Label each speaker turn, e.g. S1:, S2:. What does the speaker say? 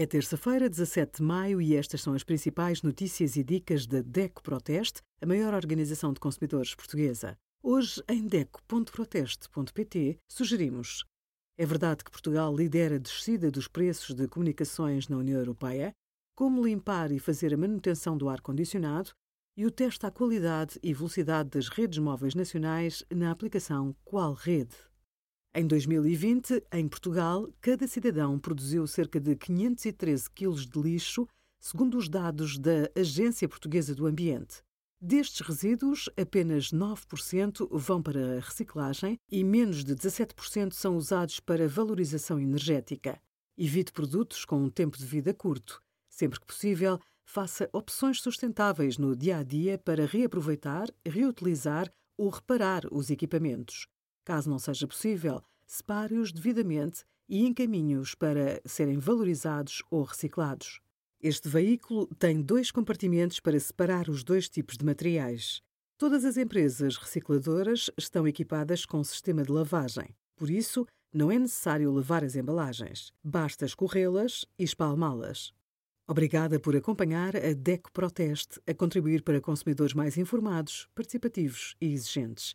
S1: É terça-feira, 17 de maio, e estas são as principais notícias e dicas da DECO Proteste, a maior organização de consumidores portuguesa. Hoje, em DECO.proteste.pt, sugerimos: é verdade que Portugal lidera a descida dos preços de comunicações na União Europeia, como limpar e fazer a manutenção do ar-condicionado e o teste à qualidade e velocidade das redes móveis nacionais na aplicação Qual Rede. Em 2020, em Portugal, cada cidadão produziu cerca de 513 quilos de lixo, segundo os dados da Agência Portuguesa do Ambiente. Destes resíduos, apenas 9% vão para a reciclagem e menos de 17% são usados para valorização energética. Evite produtos com um tempo de vida curto. Sempre que possível, faça opções sustentáveis no dia a dia para reaproveitar, reutilizar ou reparar os equipamentos. Caso não seja possível, separe-os devidamente e encaminhe-os para serem valorizados ou reciclados. Este veículo tem dois compartimentos para separar os dois tipos de materiais. Todas as empresas recicladoras estão equipadas com sistema de lavagem. Por isso, não é necessário lavar as embalagens. Basta escorrê-las e espalmá-las. Obrigada por acompanhar a DECO Proteste a contribuir para consumidores mais informados, participativos e exigentes.